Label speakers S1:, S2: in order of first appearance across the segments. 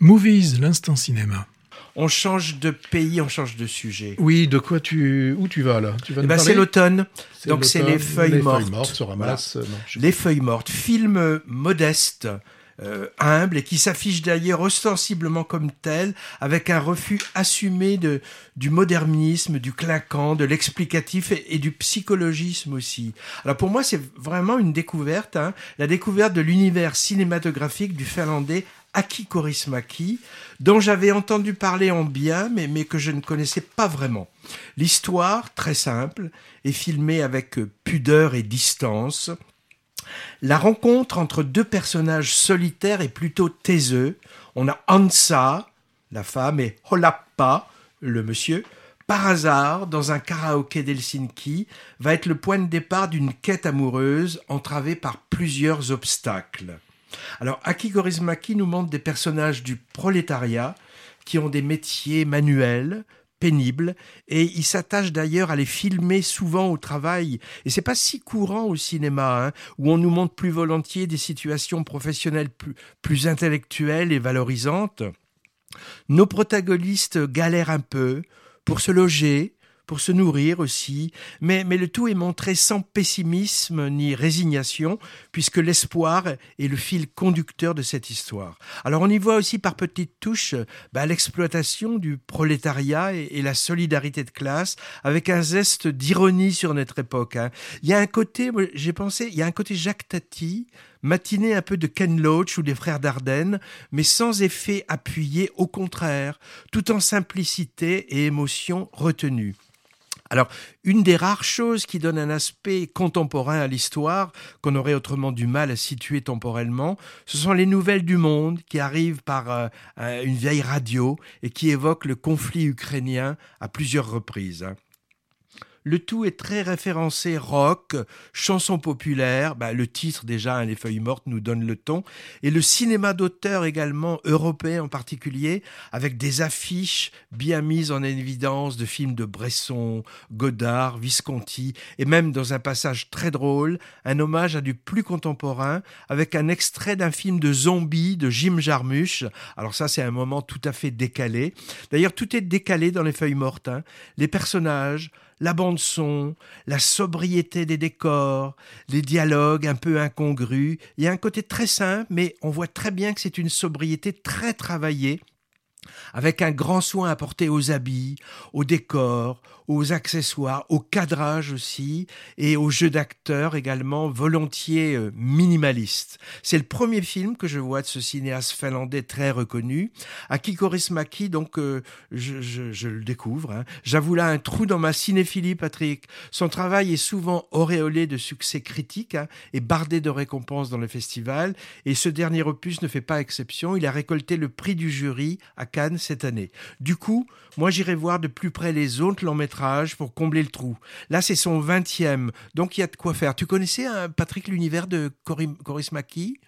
S1: Movies, l'instant cinéma.
S2: On change de pays, on change de sujet.
S1: Oui, de quoi tu où tu vas là? Tu vas
S2: eh ben, c'est l'automne. Donc c'est les feuilles mortes. Les feuilles mortes
S1: se ramassent.
S2: les feuilles mortes. Film modeste. Euh, humble et qui s'affiche d'ailleurs ostensiblement comme tel, avec un refus assumé de, du modernisme, du clinquant, de l'explicatif et, du psychologisme aussi. Alors pour moi, c'est vraiment une découverte, hein, la découverte de l'univers cinématographique du finlandais Aki Korismaki, dont j'avais entendu parler en bien, mais, que je ne connaissais pas vraiment. L'histoire, très simple, est filmée avec pudeur et distance. La rencontre entre deux personnages solitaires est plutôt taiseux. On a Ansa, la femme, et Holappa, le monsieur, par hasard, dans un karaoké d'Helsinki, va être le point de départ d'une quête amoureuse entravée par plusieurs obstacles. Alors, Aki Gorismaki nous montre des personnages du prolétariat qui ont des métiers manuels, pénibles, et il s'attache d'ailleurs à les filmer souvent au travail. Et c'est pas si courant au cinéma, hein, où on nous montre plus volontiers des situations professionnelles plus intellectuelles et valorisantes. Nos protagonistes galèrent un peu pour se loger, pour se nourrir aussi, mais, mais le tout est montré sans pessimisme ni résignation, puisque l'espoir est le fil conducteur de cette histoire. Alors on y voit aussi par petites touches bah, l'exploitation du prolétariat et, la solidarité de classe, avec un zeste d'ironie sur notre époque. Hein. Il y a un côté, j'ai pensé, il y a un côté Jacques Tati, matinée un peu de Ken Loach ou des frères Dardenne, mais sans effet appuyé, au contraire, tout en simplicité et émotion retenue. Alors, une des rares choses qui donne un aspect contemporain à l'histoire, qu'on aurait autrement du mal à situer temporellement, ce sont les nouvelles du monde qui arrivent par euh, une vieille radio et qui évoquent le conflit ukrainien à plusieurs reprises. Le tout est très référencé rock, chanson populaire, bah, le titre déjà, hein, Les Feuilles Mortes, nous donne le ton, et le cinéma d'auteur également, européen en particulier, avec des affiches bien mises en évidence de films de Bresson, Godard, Visconti, et même dans un passage très drôle, un hommage à du plus contemporain, avec un extrait d'un film de zombie de Jim Jarmusch. Alors ça, c'est un moment tout à fait décalé. D'ailleurs, tout est décalé dans Les Feuilles Mortes. Hein. Les personnages, la bande son, la sobriété des décors, les dialogues un peu incongrus. Il y a un côté très simple, mais on voit très bien que c'est une sobriété très travaillée avec un grand soin apporté aux habits, aux décors, aux accessoires, au cadrage aussi, et au jeu d'acteurs également volontiers euh, minimaliste. C'est le premier film que je vois de ce cinéaste finlandais très reconnu. Aki Kaurismäki, donc euh, je, le découvre. Hein. J'avoue là un trou dans ma cinéphilie, Patrick. Son travail est souvent auréolé de succès critiques hein, et bardé de récompenses dans le festival, et ce dernier opus ne fait pas exception. Il a récolté le prix du jury à Cannes cette année. Du coup, moi j'irai voir de plus près les autres longs métrages pour combler le trou. Là, c'est son 20e, donc il y a de quoi faire. Tu connaissais, hein, Patrick, l'univers de Coris Maki?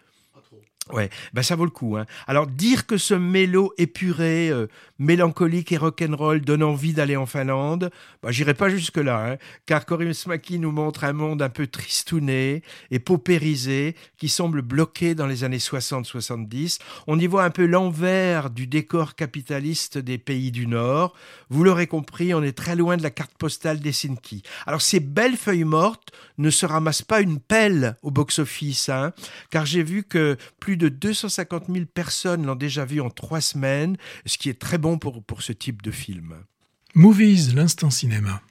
S2: Ouais, ben ça vaut le coup. Hein. Alors dire que ce mélo épuré, euh, mélancolique et rock'n'roll donne envie d'aller en Finlande, ben, j'irai pas jusque là, hein, car Corinne Smaki nous montre un monde un peu tristouné et paupérisé qui semble bloqué dans les années 60-70. On y voit un peu l'envers du décor capitaliste des pays du Nord. Vous l'aurez compris, on est très loin de la carte postale d'Helsinki. Alors ces belles feuilles mortes ne se ramassent pas une pelle au box-office, hein, car j'ai vu que plus de 250 000 personnes l'ont déjà vu en trois semaines, ce qui est très pour ce type de film.
S1: Movies, l'instant cinéma.